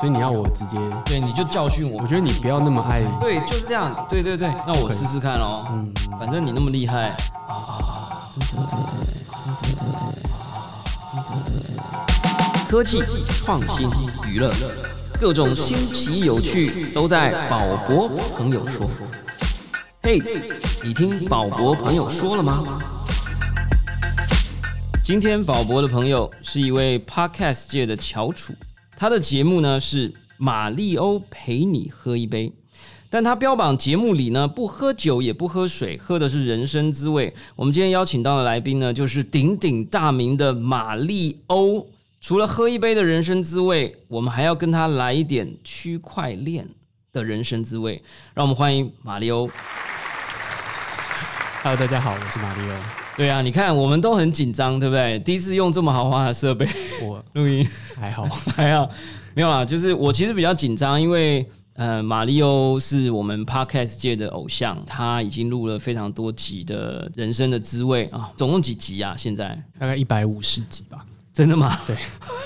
所以你要我直接，对，你就教训我我。觉得你不要那么爱，对，就是这样。对对对，那我试试看喽。嗯，反正你那么厉害，科技、创新、娱乐，各种新奇有趣都在宝博朋友说。嘿，你听宝博朋友说了吗？今天宝博的朋友是一位 podcast 界的翘楚，他的节目呢是马里欧陪你喝一杯。但他标榜节目里呢不喝酒也不喝水，喝的是人生滋味。我们今天邀请到的来宾呢，就是鼎鼎大名的马里欧。除了喝一杯的人生滋味，我们还要跟他来一点区块链的人生滋味。让我们欢迎马里欧。Hello，大家好，我是马里欧，对啊，你看我们都很紧张，对不对？第一次用这么豪华的设备我 录音。还好，还好，没有啦，就是我其实比较紧张，因为呃，马里欧是我们 podcast 界的偶像，他已经录了非常多集的人生的滋味啊，总共几集啊？现在大概一百五十集吧，真的吗？对，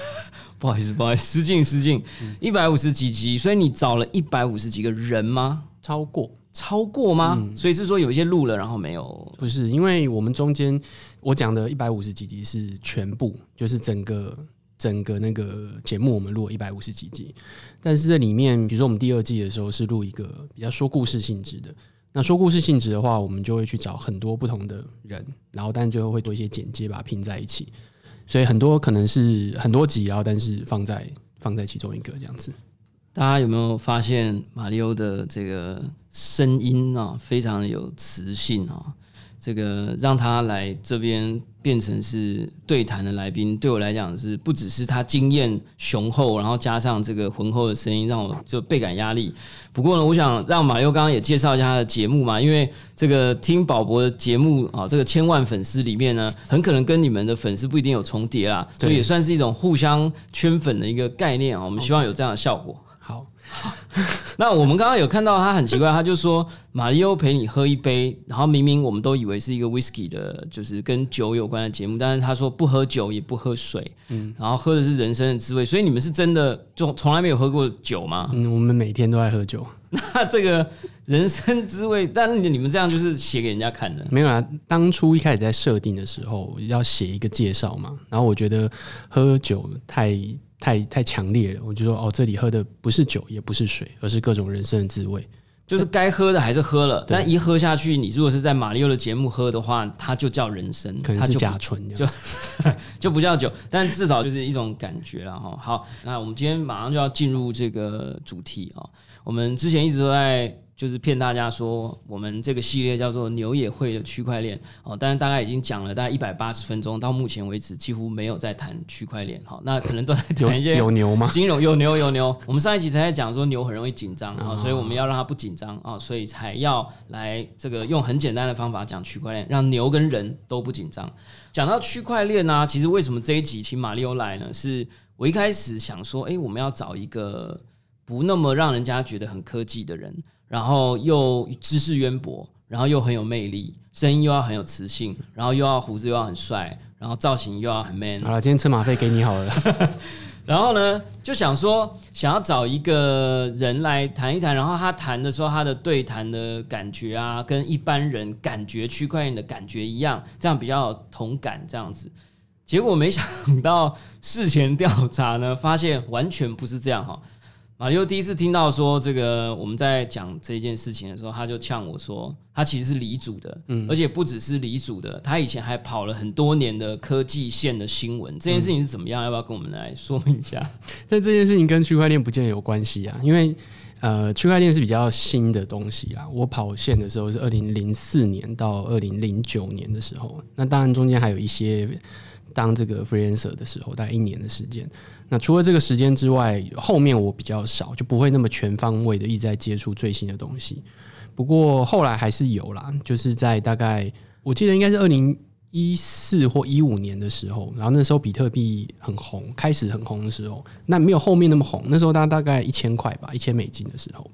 不好意思，不好意思，失敬失敬，一百五十几集，所以你找了一百五十几个人吗？超过超过吗？所以是说有一些录了，然后没有。不是，因为我们中间我讲的一百五十几集是全部，就是整个整个那个节目我们录了一百五十几集，但是这里面，比如说我们第二季的时候是录一个比较说故事性质的。那说故事性质的话，我们就会去找很多不同的人，然后但最后会做一些剪接，把它拼在一起。所以很多可能是很多集，然后但是放在放在其中一个这样子。大家有没有发现马里欧的这个声音啊，非常的有磁性啊？这个让他来这边变成是对谈的来宾，对我来讲是不只是他经验雄厚，然后加上这个浑厚的声音，让我就倍感压力。不过呢，我想让马六刚刚也介绍一下他的节目嘛，因为这个听宝博的节目啊，这个千万粉丝里面呢，很可能跟你们的粉丝不一定有重叠啦，所以也算是一种互相圈粉的一个概念啊。我们希望有这样的效果。好，那我们刚刚有看到他很奇怪，他就说马里欧陪你喝一杯，然后明明我们都以为是一个 whisky 的，就是跟酒有关的节目，但是他说不喝酒也不喝水，嗯，然后喝的是人生的滋味，所以你们是真的就从来没有喝过酒吗？嗯，我们每天都在喝酒，那这个人生滋味，但是你们这样就是写给人家看的，没有啦。当初一开始在设定的时候要写一个介绍嘛，然后我觉得喝酒太太太强烈了，我就说哦，这里喝的不是酒，也不是水，而是各种人生的滋味。就是该喝的还是喝了，但一喝下去，你如果是在马里奥的节目喝的话，它就叫人生，可能是它就不甲醇这样，就不叫酒，但至少就是一种感觉了哈。好，那我们今天马上就要进入这个主题啊。我们之前一直都在就是骗大家说，我们这个系列叫做牛也会的区块链哦，但是大概已经讲了大概一百八十分钟，到目前为止几乎没有在谈区块链。好，那可能都在有谈一些有牛吗？金融有牛有牛，我们上一集才在讲说牛很容易紧张啊，所以我们要让它不紧张啊，所以才要来这个用很简单的方法讲区块链，让牛跟人都不紧张。讲到区块链呢，其实为什么这一集请马里欧来呢？是我一开始想说，诶，我们要找一个不那么让人家觉得很科技的人，然后又知识渊博，然后又很有魅力，声音又要很有磁性，然后又要胡子又要很帅，然后造型又要很 man，好了，今天车马费给你好了。然后呢，就想说想要找一个人来谈一谈，然后他谈的时候，他的对谈的感觉啊，跟一般人感觉区块链的感觉一样，这样比较有同感这样子。结果没想到事前调查呢，发现完全不是这样哈。马里奥第一次听到说这个我们在讲这件事情的时候，他就呛我说，他其实是理主的，嗯而且不只是理主的，他以前还跑了很多年的科技线的新闻。这件事情是怎么样？要不要跟我们来说明一下？但这件事情跟区块链不见得有关系啊，因为呃，区块链是比较新的东西啊。我跑线的时候是二零零四年到二零零九年的时候，那当然中间还有一些当这个 freelancer 的时候，大概一年的时间。那除了这个时间之外，后面我比较少，就不会那么全方位的一直在接触最新的东西。不过后来还是有啦，就是在大概我记得应该是二零一四或一五年的时候，然后那时候比特币很红，开始很红的时候，那没有后面那么红。那时候大概大概一千块吧，一千美金的时候，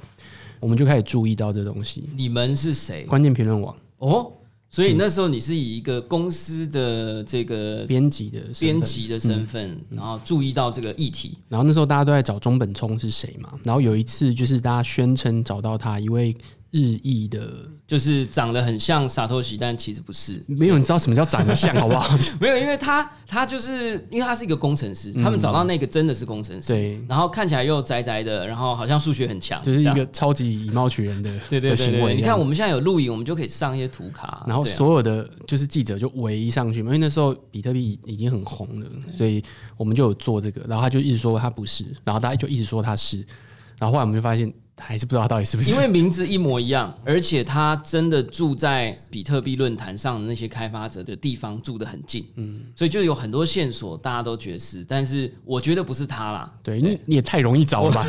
我们就开始注意到这东西。你们是谁？关键评论网，哦，所以那时候你是以一个公司的这个编辑的编辑的身份，然后注意到这个议题。然后那时候大家都在找中本聪是谁嘛，然后有一次就是大家宣称找到他一位日裔的，就是长得很像傻头喜，但其实不是。没有你知道什么叫长得像，好不好？没有，因为他他就是因为他是一个工程师，他们找到那个真的是工程师，对，然后看起来又宅宅的，然后好像数学很强，就是一个超级以貌取人的 对对行为。你看我们现在有录影，我们就可以上一些图卡，然后所有的就是记者就围上去嘛，因为那时候比特币已经很红了，所以我们就有做这个，然后他就一直说他不是，然后大家就一直说他是，然后后来我们就发现还是不知道他到底是不是，因为名字一模一样，而且他真的住在比特币论坛上的那些开发者的地方住得很近，嗯，所以就有很多线索，大家都觉得是，但是我觉得不是他啦。对你你也太容易找了吧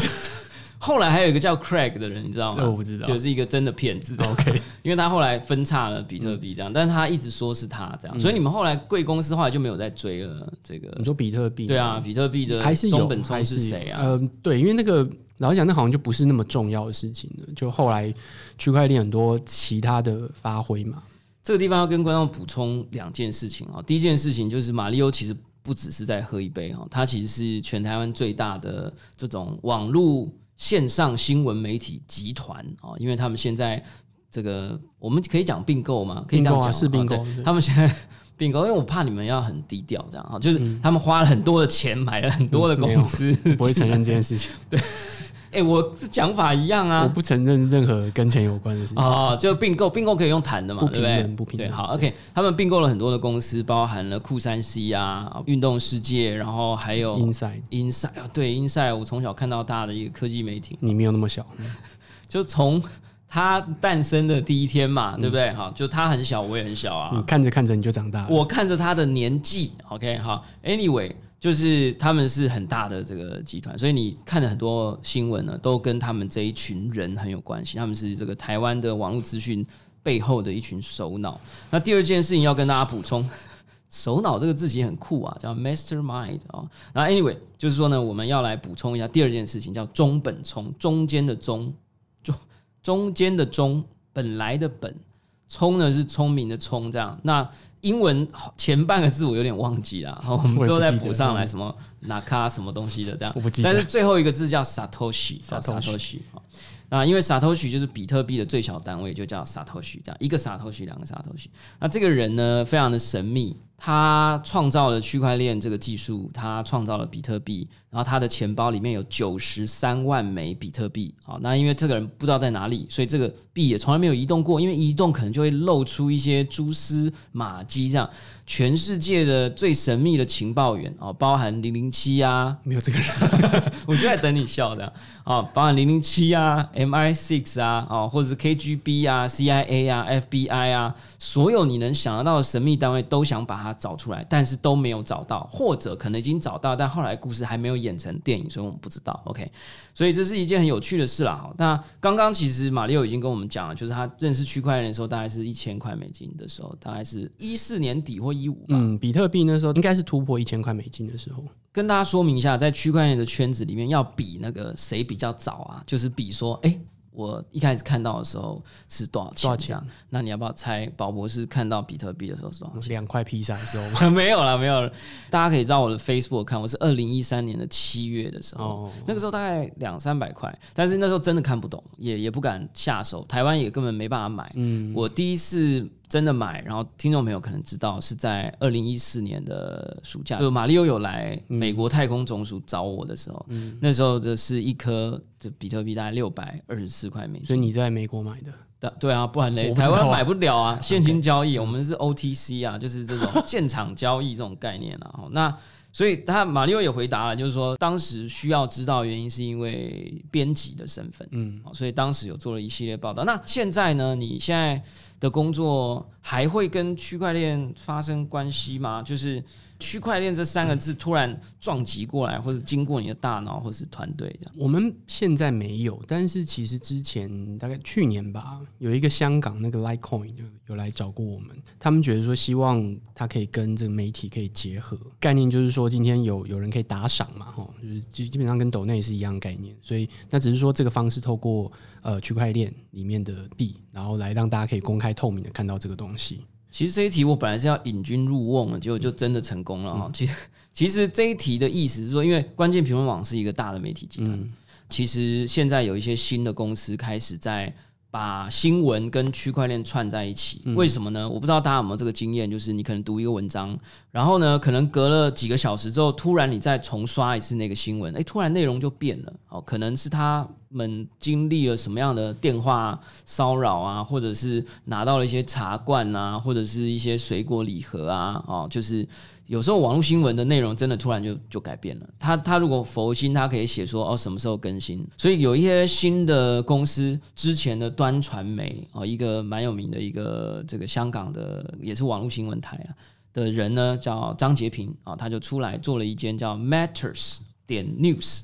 后来还有一个叫 Craig 的人，你知道吗？这我不知道就是一个真的骗子。OK，因为他后来分叉了比特币这样，但是他一直说是他这样，所以你们后来贵公司后来就没有再追了这个你。说比特币对啊，比特币的还是有中本聪还是谁啊？呃，对，因为那个老实讲，那好像就不是那么重要的事情了。就后来区块链很多其他的发挥嘛，这个地方要跟观众补充两件事情啊。第一件事情就是马里欧其实不只是在喝一杯哈，他其实是全台湾最大的这种网络线上新闻媒体集团啊，因为他们现在这个我们可以讲并购吗？可以这样讲是并购他们现在。并购，因为我怕你们要很低调，这样啊，就是他们花了很多的钱买了很多的公司，我不会承认这件事情，哎、我这讲法一样啊。我啊，不承认任何跟钱有关的事情。哦，就并购，并购可以用谈的嘛，不对不对？对，好，OK，他们并购了很多的公司，包含了酷三 C 啊、运动世界，然后还有 Inside，Inside，啊对 Inside，我从小看到大的一个科技媒体，你没有那么小，就从它诞生的第一天嘛，对不对？好，就他很小，我也很小啊，你看着看着你就长大了。我看着他的年纪，OK，好，Anyway，就是他们是很大的这个集团，所以你看了很多新闻呢，都跟他们这一群人很有关系。他们是这个台湾的网络资讯背后的一群首脑。那第二件事情要跟大家补充，首脑这个字其实很酷啊，叫 mastermind 啊、然后 Anyway，就是说呢，我们要来补充一下第二件事情，叫中本聪，中间的中，中中间的中，本来的本。聪呢是聪明的聪，这样。那英文前半个字我有点忘记了，好，我们之后再补上来什么 naka 什么东西的这样但是最后一个字叫 Satoshi satoshi 好那因为 satoshi 就是比特币的最小单位，就叫 satoshi，这样一个 satoshi 两个 satoshi。那这个人呢，非常的神秘，他创造了区块链这个技术，他创造了比特币，然后他的钱包里面有九十三万枚比特币。好，那因为这个人不知道在哪里，所以这个币也从来没有移动过，因为移动可能就会露出一些蛛丝马迹，这样。全世界的最神秘的情报员 哦，包含零零七啊，没有这个人，我就在等你笑的哦，包含零零七啊、MI six 啊、哦，或者是 KGB 啊、CIA 啊、FBI 啊，所有你能想得到的神秘单位都想把它找出来，但是都没有找到，或者可能已经找到，但后来故事还没有演成电影，所以我们不知道。OK，所以这是一件很有趣的事啦。好，那刚刚其实马里奥已经跟我们讲了，就是他认识区块链的时候，大概是一千块美金的时候，大概是一四年底或一五吧。嗯，比特币那时候应该是突破一千块美金的时候，跟大家说明一下，在区块链的圈子里面，要比那个谁比较早啊，就是比说，哎、我一开始看到的时候是多少钱？多少钱？那你要不要猜？宝博士看到比特币的时候是多少钱？两块披萨的时候嘛。没有了，没有了。大家可以到我的 Facebook 看，我是二零一三年的七月的时候，哦，那个时候大概两三百块，但是那时候真的看不懂，也也不敢下手，台湾也根本没办法买。嗯，我第一次真的买，然后听众朋友可能知道是在二零一四年的暑假，就马里欧有来美国太空总署找我的时候，那时候的是一颗这比特币大概六百二十四块美金。所以你在美国买的，对对啊，不然嘞，我不知道。啊台湾买不了啊，现金交易，我们是 OTC 啊，就是这种现场交易这种概念啊。哦那所以他马里奥也回答了，就是说当时需要知道原因是因为编辑的身份，嗯，所以当时有做了一系列报道。那现在呢？你现在的工作还会跟区块链发生关系吗？就是区块链这三个字突然撞击过来，或者经过你的大脑，或是团队这样。我们现在没有，但是其实之前大概去年吧，有一个香港那个 Litecoin 就有来找过我们，他们觉得说希望它可以跟这个媒体可以结合，概念就是说今天有有人可以打赏嘛，哈，就是基基本上跟抖内是一样概念，所以那只是说这个方式透过呃区块链里面的币，然后来让大家可以公开透明的看到这个东西。其实这一题我本来是要引君入瓮的，结果就真的成功了哈。其实其实这一题的意思是说，因为关键评论网是一个大的媒体集团，其实现在有一些新的公司开始在。把新闻跟区块链串在一起，为什么呢？我不知道大家有没有这个经验，就是你可能读一个文章，然后呢，可能隔了几个小时之后，突然你再重刷一次那个新闻，哎，突然内容就变了。哦，可能是他们经历了什么样的电话骚扰啊，或者是拿到了一些茶罐啊，或者是一些水果礼盒啊，哦，就是。有时候网络新闻的内容真的突然就就改变了。他他如果佛心，他可以写说哦什么时候更新。所以有一些新的公司之前的端传媒哦，一个蛮有名的一个这个香港的也是网络新闻台啊的人呢，叫张杰平啊，他就出来做了一间叫 Matters 点 News。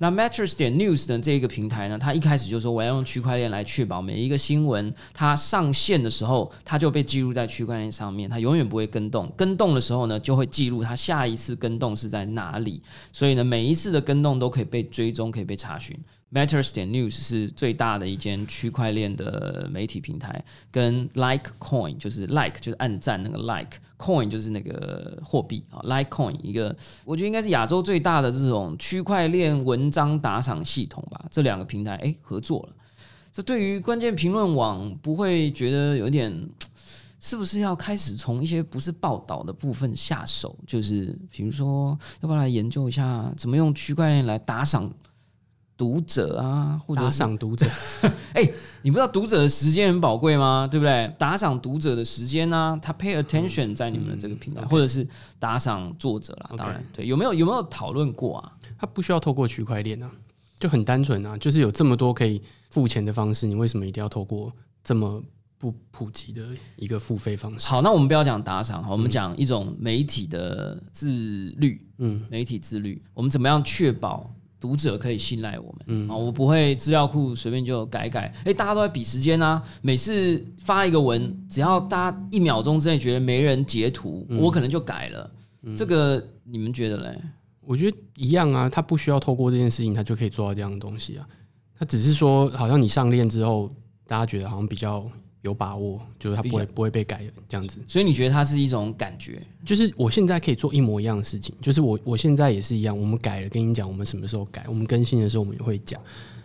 那 Matters 点 News 的这一个平台呢，它一开始就说我要用区块链来确保每一个新闻它上线的时候，它就被记录在区块链上面，它永远不会跟动。跟动的时候呢，就会记录它下一次跟动是在哪里。所以呢，每一次的跟动都可以被追踪，可以被查询。Matters 点 News 是最大的一间区块链的媒体平台，跟 Litecoin 就是 Like 就是按赞那个 Like，Coin 就是那个货币啊，Litecoin 一个我觉得应该是亚洲最大的这种区块链文章打赏系统吧。这两个平台哎合作了，这对于关键评论网不会觉得有点是不是要开始从一些不是报道的部分下手？就是比如说要不要来研究一下怎么用区块链来打赏？读者啊，或者赏读者，哎，你不知道读者的时间很宝贵吗？对不对？打赏读者的时间呢，他 pay attention 在你们的这个平台，或者是打赏作者啦。当然，对，有没有有没有讨论过啊？他不需要透过区块链啊，就很单纯啊，就是有这么多可以付钱的方式，你为什么一定要透过这么不普及的一个付费方式？好，那我们不要讲打赏，我们讲一种媒体的自律。嗯，媒体自律，我们怎么样确保？读者可以信赖我们啊，我不会资料库随便就改改。哎，大家都在比时间啊，每次发一个文，只要大家一秒钟之内觉得没人截图，我可能就改了。这个你们觉得嘞？我觉得一样啊，他不需要透过这件事情，他就可以做到这样的东西啊。他只是说，好像你上链之后，大家觉得好像比较。有把握，就是它不会不会被改这样子，所以你觉得它是一种感觉？就是我现在可以做一模一样的事情，就是我我现在也是一样，我们改了，跟你讲，我们什么时候改，我们更新的时候我们也会讲。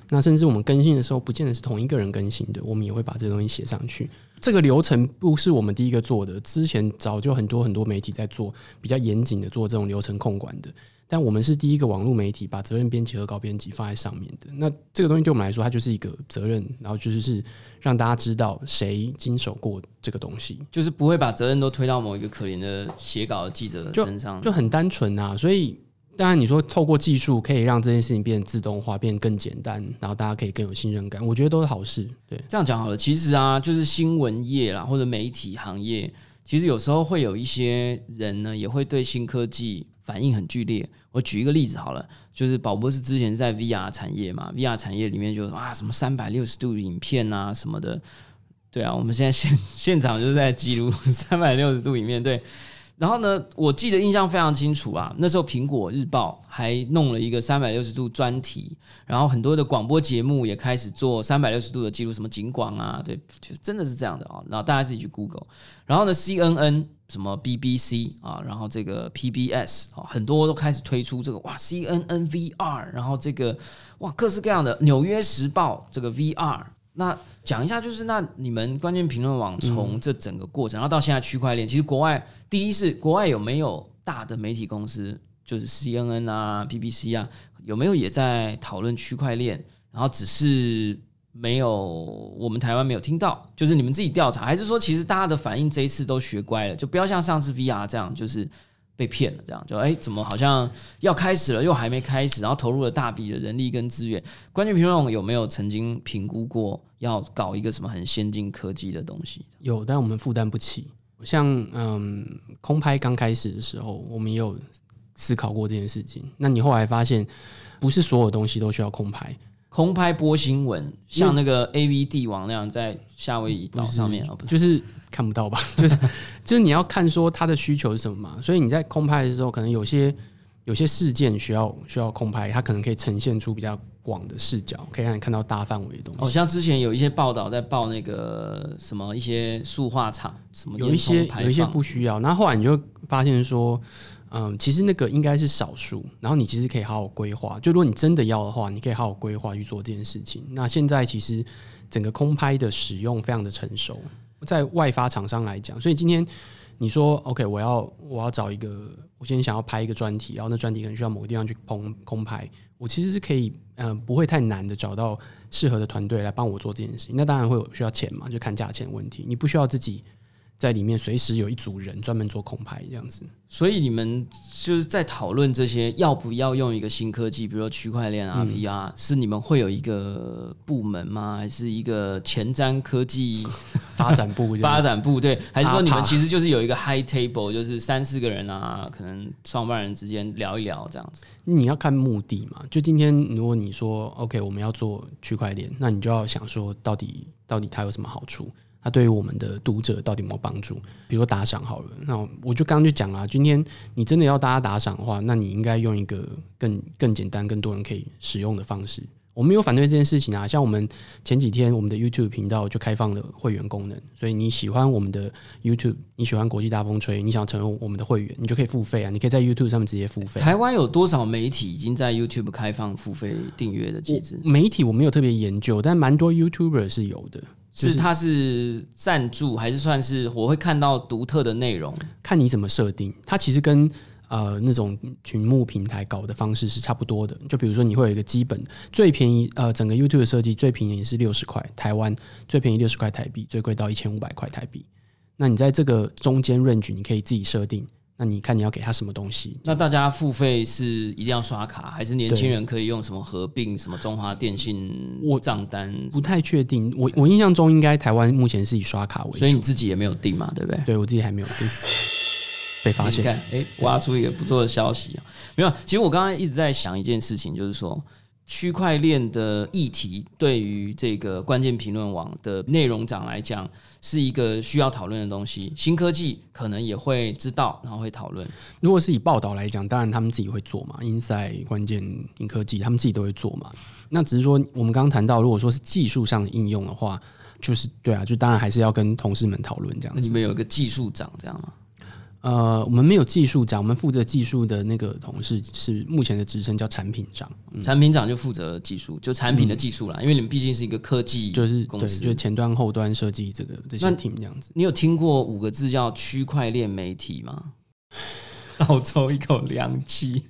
那甚至我们更新的时候，不见得是同一个人更新的，我们也会把这个东西写上去。这个流程不是我们第一个做的，之前早就很多很多媒体在做，比较严谨的做这种流程控管的。但我们是第一个网络媒体把责任编辑和高编辑放在上面的。那这个东西对我们来说，它就是一个责任，然后就是是让大家知道谁经手过这个东西，就是不会把责任都推到某一个可怜的写稿的记者的身上，就很单纯啊。所以当然你说透过技术可以让这件事情变得自动化，变得更简单，然后大家可以更有信任感，我觉得都是好事。对，这样讲好了。其实啊，就是新闻业啦，或者媒体行业，其实有时候会有一些人呢，也会对新科技。反应很剧烈。我举一个例子好了，就是宝博士之前在 VR 产业嘛，VR 产业里面就啊什么三百六十度影片啊什么的，对啊，我们现在现现场就是在记录 三百六十度影片，对。然后呢，我记得印象非常清楚啊，那时候苹果日报还弄了一个三百六十度专题，然后很多的广播节目也开始做三百六十度的记录，什么景广啊，对，就真的是这样的啊。然后大家自己去 Google，然后呢，CNN。什么 BBC 啊，然后这个 PBS 啊，很多都开始推出这个哇 CNN VR，然后这个哇各式各样的纽约时报这个 VR。那讲一下，就是那你们关键评论网从这整个过程，然后到现在区块链，其实国外第一是国外有没有大的媒体公司，就是 CNN 啊、BBC 啊，有没有也在讨论区块链？然后只是。没有，我们台湾没有听到，就是你们自己调查，还是说其实大家的反应这一次都学乖了，就不要像上次 VR 这样，就是被骗了这样，就哎怎么好像要开始了又还没开始，然后投入了大笔的人力跟资源。关键评论有没有曾经评估过要搞一个什么很先进科技的东西？有，但我们负担不起。像嗯，空拍刚开始的时候，我们也有思考过这件事情。那你后来发现，不是所有东西都需要空拍。空拍播新闻，像那个 A V 帝王那样在夏威夷岛上面，就是看不到吧？就是就是你要看说他的需求是什么嘛。所以你在空拍的时候，可能有些有些事件需要需要空拍，它可能可以呈现出比较广的视角，可以让你看到大范围的东哦，西。像之前有一些报道在报那个什么一些塑化厂，什么有一些有一些不需要，那后来你就发现说，嗯，其实那个应该是少数，然后你其实可以好好规划。就如果你真的要的话，你可以好好规划去做这件事情。那现在其实整个空拍的使用非常的成熟，在外发厂商来讲，所以今天你说 OK，我要我要找一个，我今天想要拍一个专题，然后那专题可能需要某个地方去空空拍，我其实是可以，嗯、不会太难的找到适合的团队来帮我做这件事情。那当然会有需要钱嘛，就看价钱问题，你不需要自己。在里面随时有一组人专门做空拍这样子。所以你们就是在讨论这些要不要用一个新科技，比如说区块链啊、VR，是你们会有一个部门吗？还是一个前瞻科技 发展部发展部？对，还是说你们其实就是有一个 high table，就是三四个人啊，可能创办人之间聊一聊这样子。你要看目的嘛。就今天如果你说 OK，我们要做区块链，那你就要想说到底到底它有什么好处？它对于我们的读者到底有没有帮助？比如说打赏好了，那我就刚刚就讲了，今天你真的要大家打赏的话，那你应该用一个更更简单、更多人可以使用的方式。我没有反对这件事情啊，像我们前几天我们的 YouTube 频道就开放了会员功能，所以你喜欢我们的 YouTube，你喜欢国际大风吹，你想成为我们的会员，你就可以付费啊，你可以在 YouTube 上面直接付费。台湾有多少媒体已经在 YouTube 开放付费订阅的机制？媒体我没有特别研究，但蛮多 YouTuber 是有的，就是它是赞助，还是算是我会看到独特的内容？看你怎么设定。它其实跟呃那种群募平台搞的方式是差不多的。就比如说你会有一个基本最便宜，呃，整个 YouTube 的设计最便宜是六十块台湾，最便宜六十块台币，最贵到一千五百块台币。那你在这个中间 range 你可以自己设定。那你看你要给他什么东西？那大家付费是一定要刷卡，还是年轻人可以用什么合并什么中华电信我账单？不太确定。我我印象中应该台湾目前是以刷卡为主，所以你自己也没有定嘛，对不对？对我自己还没有定，被发现。哎、挖出一个不错的消息啊！没有，其实我刚刚一直在想一件事情，就是说区块链的议题对于这个关键评论网的内容长来讲，是一个需要讨论的东西。新科技可能也会知道，然后会讨论。如果是以报道来讲，当然他们自己会做嘛，Inside 关键新科技他们自己都会做嘛。那只是说我们刚刚谈到，如果说是技术上的应用的话，就是对啊，就当然还是要跟同事们讨论这样子。那你们有一个技术长这样吗？呃，我们没有技术长，我们负责技术的那个同事是目前的职称叫产品长，产品长就负责技术，就产品的技术啦，因为你们毕竟是一个科技嗯就是对，公司。就是前端后端设计这个这些那 team 这样子。你有听过五个字叫区块链媒体吗？倒抽一口凉气。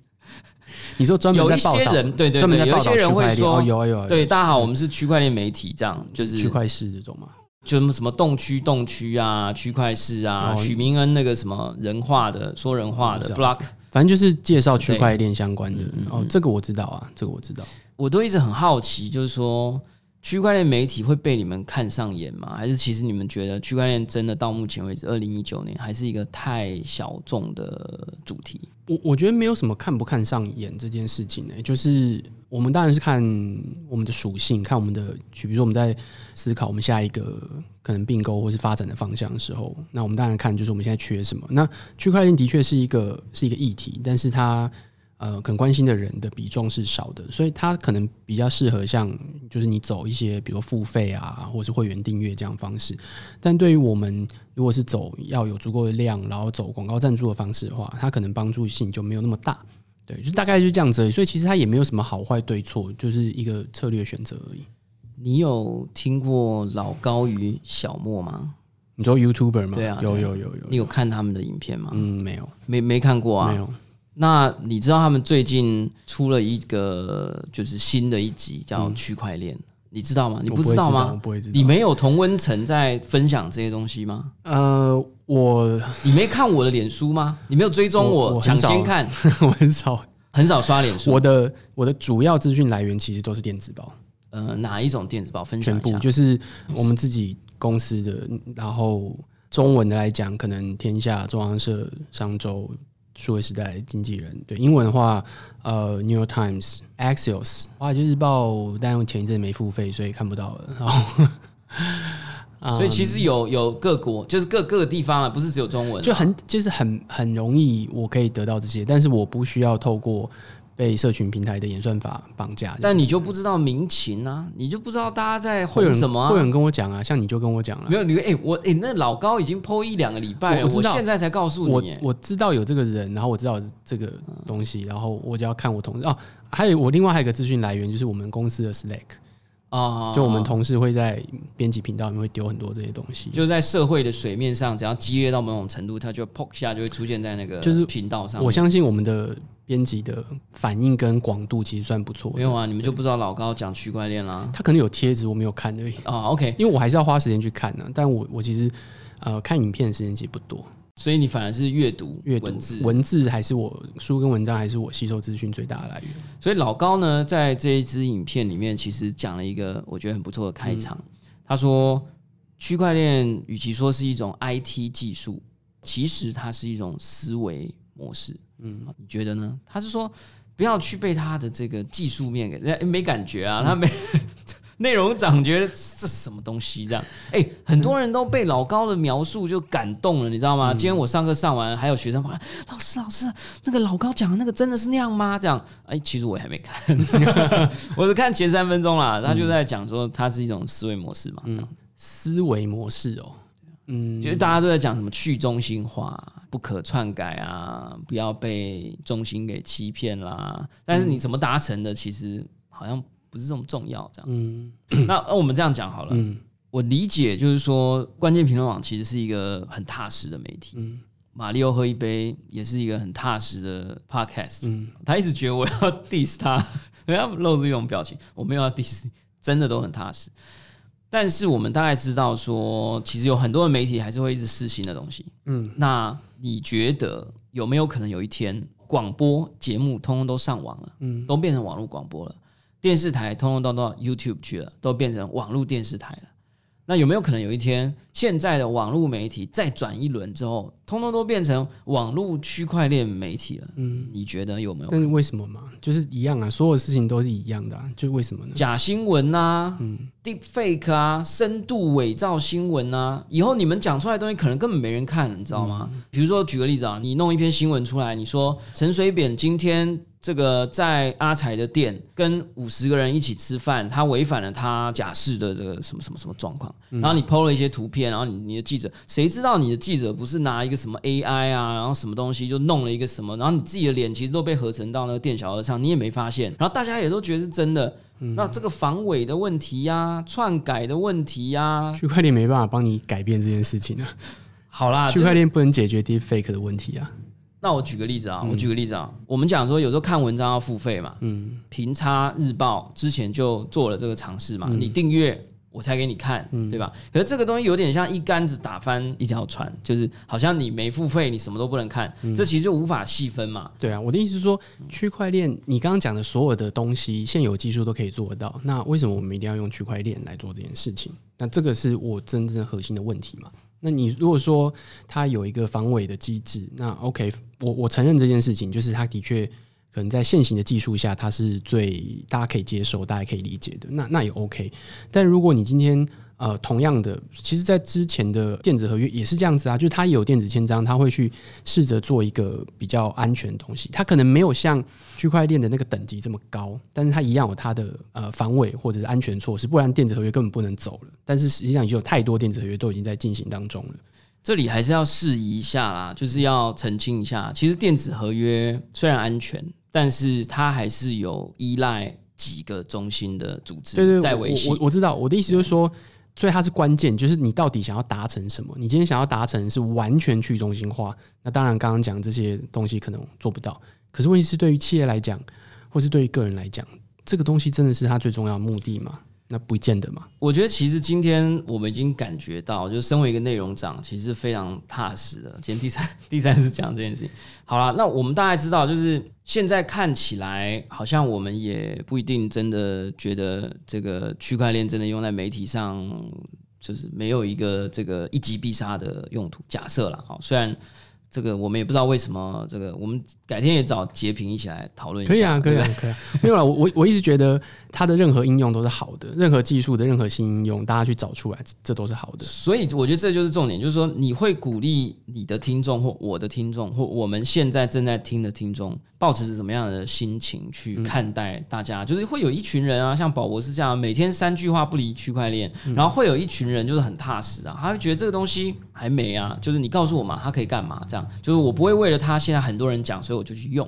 你说专门有一在报道，些人，对对对，专门有一些人会说，哦有啊有啊有对，大家好，我们是区块链媒体，这样就是区块市这种嘛。就什么动区动区啊，区块市啊，哦许明恩那个什么人话的说人话的 block，反正就是介绍区块链相关的。嗯。哦，这个我知道啊，这个我知道。我都一直很好奇，就是说区块链媒体会被你们看上眼吗？还是其实你们觉得区块链真的到目前为止，二零一九年还是一个太小众的主题？我我觉得没有什么看不看上眼这件事情呢、就是我们当然是看我们的属性，看我们的，比如说我们在思考我们下一个可能并购或是发展的方向的时候，那我们当然看就是我们现在缺什么。那区块链的确是一个是一个议题，但是它呃可能关心的人的比重是少的，所以它可能比较适合像就是你走一些比如付费啊，或者是会员订阅这样的方式。但对于我们如果是走要有足够的量，然后走广告赞助的方式的话，它可能帮助性就没有那么大。对，就大概就这样子而已。所以其实它也没有什么好坏对错，就是一个策略选择而已。你有听过老高与小莫吗？你说 YouTuber 吗？对啊有有有有。你有看他们的影片吗？嗯，没有，没没看过啊没。有。那你知道他们最近出了一个就是新的一集叫区块链，你知道吗？你不知道吗？不会知道。你没有同温层在分享这些东西吗？呃，我你没看我的脸书吗？你没有追踪我我抢很少先看，我很少，很少刷脸书。我的我的主要资讯来源其实都是电子报，呃，哪一种电子报分享全？部就是我们自己公司的。然后中文的来讲，可能天下、中央社、商周、数位时代、经纪人。对英文的话，呃，《New York Times》、《Axios》、华尔街日报，但我前一阵没付费，所以看不到了。然后，啊所以其实有有各国，就是各各个地方啊，不是只有中文啊，就很就是很很容易，我可以得到这些，但是我不需要透过被社群平台的演算法绑架。但你就不知道民情啊，你就不知道大家在会有什么啊。会有人跟我讲啊，像你就跟我讲了没，有你哎、我哎、那老高已经剖一两个礼拜了，我现在才告诉我你耶。我知道有这个人，然后我知道这个东西，然后我就要看我同事哦，还有我另外还有一个资讯来源就是我们公司的 Slack，啊就我们同事会在编辑频道里面会丢很多这些东西，就在社会的水面上，只要激烈到某种程度，它就 PO 一下就会出现在那个就是频道上。我相信我们的编辑的反应跟广度其实算不错的没。有啊，你们就不知道老高讲区块链啦。他可能有贴子，我没有看而已，啊，OK，因为我还是要花时间去看呢、但我我其实呃看影片的时间其实不多，所以你反而是阅读阅读文字。文字还是我书跟文章还是我吸收资讯最大的来源。所以老高呢，在这一支影片里面，其实讲了一个我觉得很不错的开场。他说，区块链与其说是一种 IT 技术，其实它是一种思维模式。嗯，你觉得呢？他是说，不要去被他的这个技术面给诶没感觉啊，他没。内容长觉得这什么东西这样？哎、很多人都被老高的描述就感动了，你知道吗？今天我上课上完，还有学生跑来，老师老师，那个老高讲的那个真的是那样吗？这样，哎、其实我还没看，我是看前三分钟啦，他就在讲说它是一种思维模式嘛，嗯，思维模式哦，嗯，就是大家都在讲什么去中心化、不可篡改啊，不要被中心给欺骗啦。但是你怎么达成的，其实好像不是这么重要。这样，嗯 那那我们这样讲好了，嗯我理解就是说，关键评论网其实是一个很踏实的媒体。嗯马里奥喝一杯也是一个很踏实的 podcast，、嗯他一直觉得我要 diss 他，我要露出一种表情，我没有要 diss 你，真的都很踏实。但是我们大概知道说，其实有很多的媒体还是会一直试新的东西。嗯，那你觉得有没有可能有一天，广播节目通通都上网了，嗯都变成网络广播了，电视台通通都到 YouTube 去了，都变成网络电视台了？那有没有可能有一天，现在的网络媒体再转一轮之后，通通都变成网络区块链媒体了？嗯，你觉得有没有可但是？为什么嘛？就是一样啊，所有事情都是一样的、啊，就为什么呢？假新闻啊、嗯 deep fake 啊、深度伪造新闻啊，以后你们讲出来的东西可能根本没人看，你知道吗？嗯比如说举个例子啊，你弄一篇新闻出来，你说陈水扁今天这个在阿才的店跟五十个人一起吃饭，他违反了他假释的这个什么什么什么状况，嗯。然后你 PO 了一些图片，然后你你的记者谁知道你的记者不是拿一个什么 AI 啊，然后什么东西就弄了一个什么，然后你自己的脸其实都被合成到那个店小二上，你也没发现，然后大家也都觉得是真的。嗯。那这个防伪的问题呀、篡改的问题呀、区块链没办法帮你改变这件事情啊，好啦，区块链不能解决 deepfake 的问题啊。那我举个例子啊，我举个例子啊，我们讲说有时候看文章要付费嘛，嗯平差日报之前就做了这个尝试嘛，你订阅我才给你看，对吧？可是这个东西有点像一竿子打翻一条船，就是好像你没付费，你什么都不能看，这其实就无法细分嘛。对啊，我的意思是说，区块链你刚刚讲的所有的东西，现有技术都可以做得到。那为什么我们一定要用区块链来做这件事情？那这个是我真正核心的问题嘛？那你如果说它有一个防伪的机制，那 OK，我我承认这件事情，就是它的确可能在现行的技术下，它是最大家可以接受、大家可以理解的，那那也 OK。但如果你今天呃同样的，其实，在之前的电子合约也是这样子啊，就是它也有电子签章，它会去试着做一个比较安全的东西，它可能没有像区块链的那个等级这么高，但是它一样有它的呃防伪或者是安全措施，不然电子合约根本不能走了。但是实际上已经有太多电子合约都已经在进行当中了。这里还是要适宜一下啦，就是要澄清一下，其实电子合约虽然安全，但是它还是有依赖几个中心的组织在维系我。我知道，我的意思就是说，所以它是关键，就是你到底想要达成什么？你今天想要达成是完全去中心化，那当然刚刚讲这些东西可能做不到。可是问题是，对于企业来讲，或是对于个人来讲，这个东西真的是它最重要的目的吗？那不见得嘛。我觉得其实今天我们已经感觉到，就是身为一个内容长，其实非常踏实的。今天第三 第三次讲这件事情，好了，那我们大概知道，就是现在看起来好像我们也不一定真的觉得这个区块链真的用在媒体上，就是没有一个这个一击必杀的用途。假设了，好，虽然。这个我们也不知道为什么，这个我们改天也找截屏一起来讨论一下。可以啊，可以啊，可以啊。没有啦，我我我一直觉得它的任何应用都是好的，任何技术的任何新应用，大家去找出来，这这都是好的。所以我觉得这就是重点，就是说你会鼓励你的听众或我的听众或我们现在正在听的听众，抱持着什么样的心情去看待大家？就是会有一群人啊，像宝博士这样，每天三句话不离区块链，然后会有一群人就是很踏实啊，他会觉得这个东西还没啊，就是你告诉我嘛，他可以干嘛？这样就是我不会为了他现在很多人讲，所以我就去用。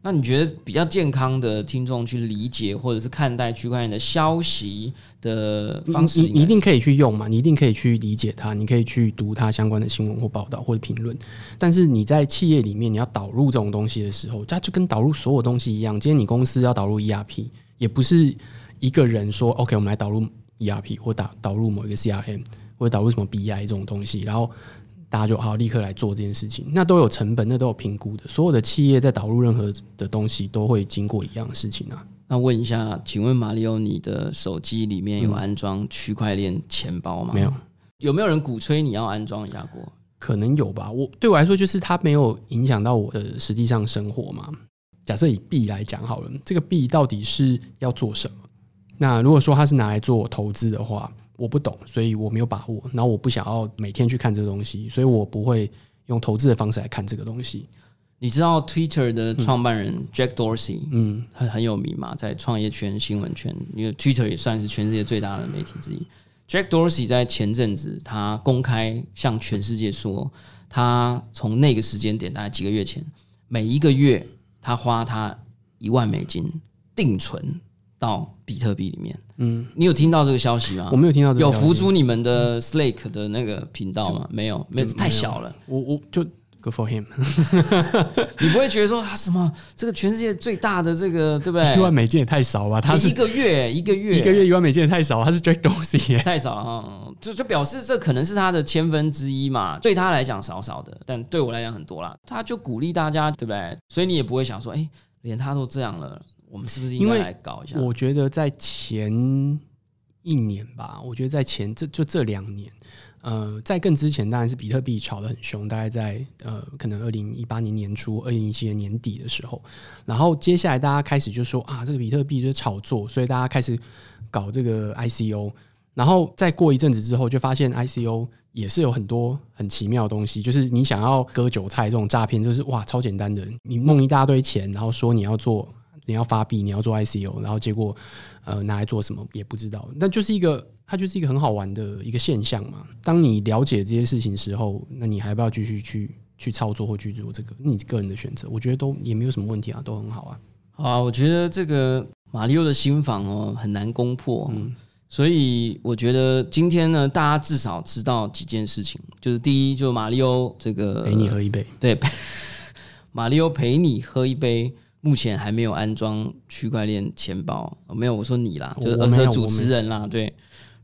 那你觉得比较健康的听众去理解或者是看待区块链的消息的方式，你一定可以去用嘛？你一定可以去理解它，你可以去读它相关的新闻或报道或者评论。但是你在企业里面你要导入这种东西的时候，它就跟导入所有东西一样。今天你公司要导入 ERP，也不是一个人说 OK，我们来导入 ERP 或导导入某一个 CRM 或者导入什么 BI 这种东西，然后。大家就好立刻来做这件事情，那都有成本，那都有评估的。所有的企业在导入任何的东西，都会经过一样的事情啊。那问一下，请问马里奥，你的手机里面有安装区块链钱包吗？没有。有没有人鼓吹你要安装一下过？可能有吧。我对我来说，就是它没有影响到我的实际上生活嘛。假设以币来讲好了，这个币到底是要做什么？那如果说它是拿来做投资的话。我不懂，所以我没有把握。然后我不想要每天去看这个东西，所以我不会用投资的方式来看这个东西。你知道 Twitter 的创办人 Jack Dorsey，嗯，很很有名嘛，在创业圈、新闻圈，因为 Twitter 也算是全世界最大的媒体之一。Jack Dorsey 在前阵子，他公开向全世界说，他从那个时间点，大概几个月前，每一个月他花他一万美金定存。到比特币里面，嗯，你有听到这个消息吗？我没有听到，有浮出你们的 Slack 的那个频道吗？没有，没有，太小了。我我就 Go for him，你不会觉得说啊什么这个全世界最大的这个对不对？一万美金也太少吧？他是一个月一个月一个月一万美金也太少，他是 Jack Dorsey 太少了，就就表示这可能是他的千分之一嘛？对他来讲少少的，但对我来讲很多啦。他就鼓励大家，对不对？所以你也不会想说，哎，连他都这样了。我们是不是应该来搞一下？我觉得在前一年吧，我觉得在前这就这两年，呃，在更之前当然是比特币炒得很凶，大概在呃可能二零一八年年初、二零一七年年底的时候，然后接下来大家开始就说啊，这个比特币就是炒作，所以大家开始搞这个 ICO，然后再过一阵子之后，就发现 ICO 也是有很多很奇妙的东西，就是你想要割韭菜这种诈骗，就是哇超简单的，你弄一大堆钱，然后说你要做。你要发币，你要做 ICO，然后结果呃拿来做什么也不知道，那就是一个它就是一个很好玩的一个现象嘛。当你了解这些事情时候，那你还要不要继续去去操作或去做这个？你个人的选择，我觉得都也没有什么问题啊，都很好啊。好啊，我觉得这个马里奥的新房哦很难攻破，嗯，所以我觉得今天呢，大家至少知道几件事情，就是第一，就马里奥这个陪你喝一杯，对，马里奥陪你喝一杯。目前还没有安装区块链钱包，没有。我说你啦，就是而是主持人啦，对。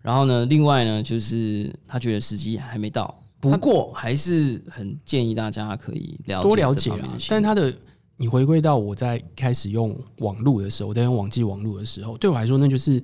然后呢，另外呢，就是他觉得时机还没到，不过还是很建议大家可以了多了解啊。但他的，你回归到我在开始用网络的时候，我在用网际网络的时候，对我来说那就是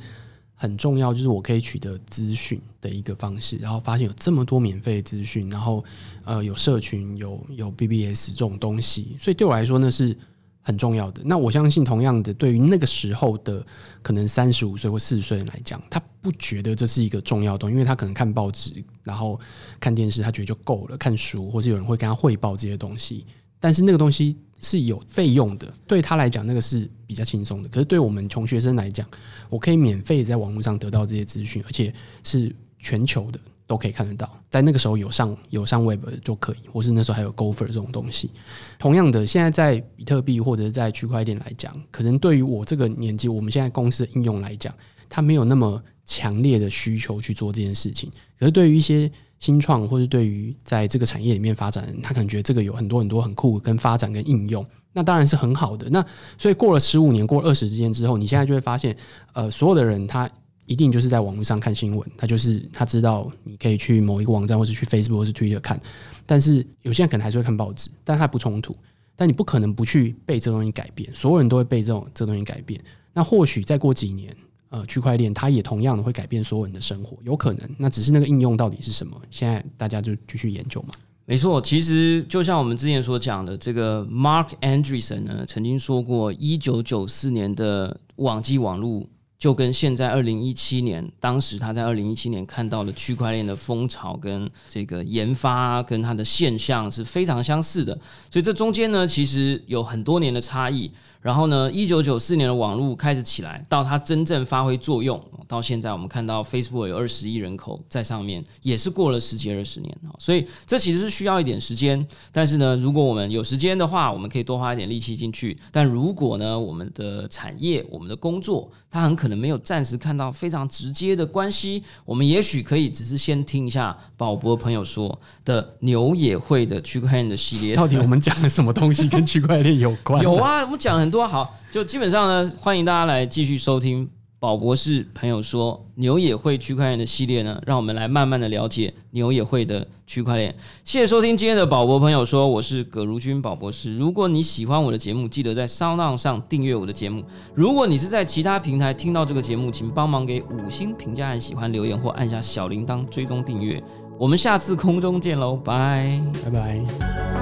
很重要，就是我可以取得资讯的一个方式。然后发现有这么多免费资讯，然后呃有社群，有有 BBS 这种东西，所以对我来说那是。很重要的。那我相信，同样的，对于那个时候的可能三十五岁或四十岁人来讲，他不觉得这是一个重要的，因为他可能看报纸，然后看电视，他觉得就够了。看书，或者有人会跟他汇报这些东西，但是那个东西是有费用的，对他来讲，那个是比较轻松的。可是对我们穷学生来讲，我可以免费在网络上得到这些资讯，而且是全球的。都可以看得到，在那个时候有上有上 Web 就可以，或是那时候还有 Gopher 这种东西。同样的，现在在比特币或者是在区块链来讲，可能对于我这个年纪，我们现在公司的应用来讲，它没有那么强烈的需求去做这件事情。可是对于一些新创或者对于在这个产业里面发展，他可能觉得这个有很多很多很酷跟发展跟应用，那当然是很好的。那所以过了十五年，过了二十之间之后，你现在就会发现，呃，所有的人他。一定就是在网络上看新闻，他就是他知道你可以去某一个网站，或是去 Facebook 或是 Twitter 看。但是有些人可能还是会看报纸，但他不冲突。但你不可能不去被这东西改变，所有人都会被这种这东西改变。那或许再过几年，呃，区块链它也同样的会改变所有人的生活，有可能。那只是那个应用到底是什么？现在大家就继续研究嘛。没错，其实就像我们之前所讲的，这个 Mark Andreessen 呢曾经说过，一九九四年的网际网络。就跟现在二零一七年，当时他在二零一七年看到了区块链的风潮跟这个研发跟它的现象是非常相似的，所以这中间呢，其实有很多年的差异。然后呢，一九九四年的网络开始起来，到它真正发挥作用，到现在我们看到 Facebook 有二十亿人口在上面，也是过了十几二十年所以这其实是需要一点时间。但是呢，如果我们有时间的话，我们可以多花一点力气进去。但如果呢，我们的产业、我们的工作，它很可能没有暂时看到非常直接的关系，我们也许可以只是先听一下宝博朋友说的牛也会的区块链的系列。到底我们讲了什么东西跟区块链有关？有啊，我们讲很。多好，就基本上呢，欢迎大家来继续收听宝博士朋友说牛也会区块链的系列呢，让我们来慢慢的了解牛也会的区块链。谢谢收听今天的宝博朋友说，我是葛如君宝博士。如果你喜欢我的节目，记得在 Sound 上订阅我的节目。如果你是在其他平台听到这个节目，请帮忙给五星评价、按喜欢、留言或按下小铃铛追踪订阅。我们下次空中见喽，拜拜拜。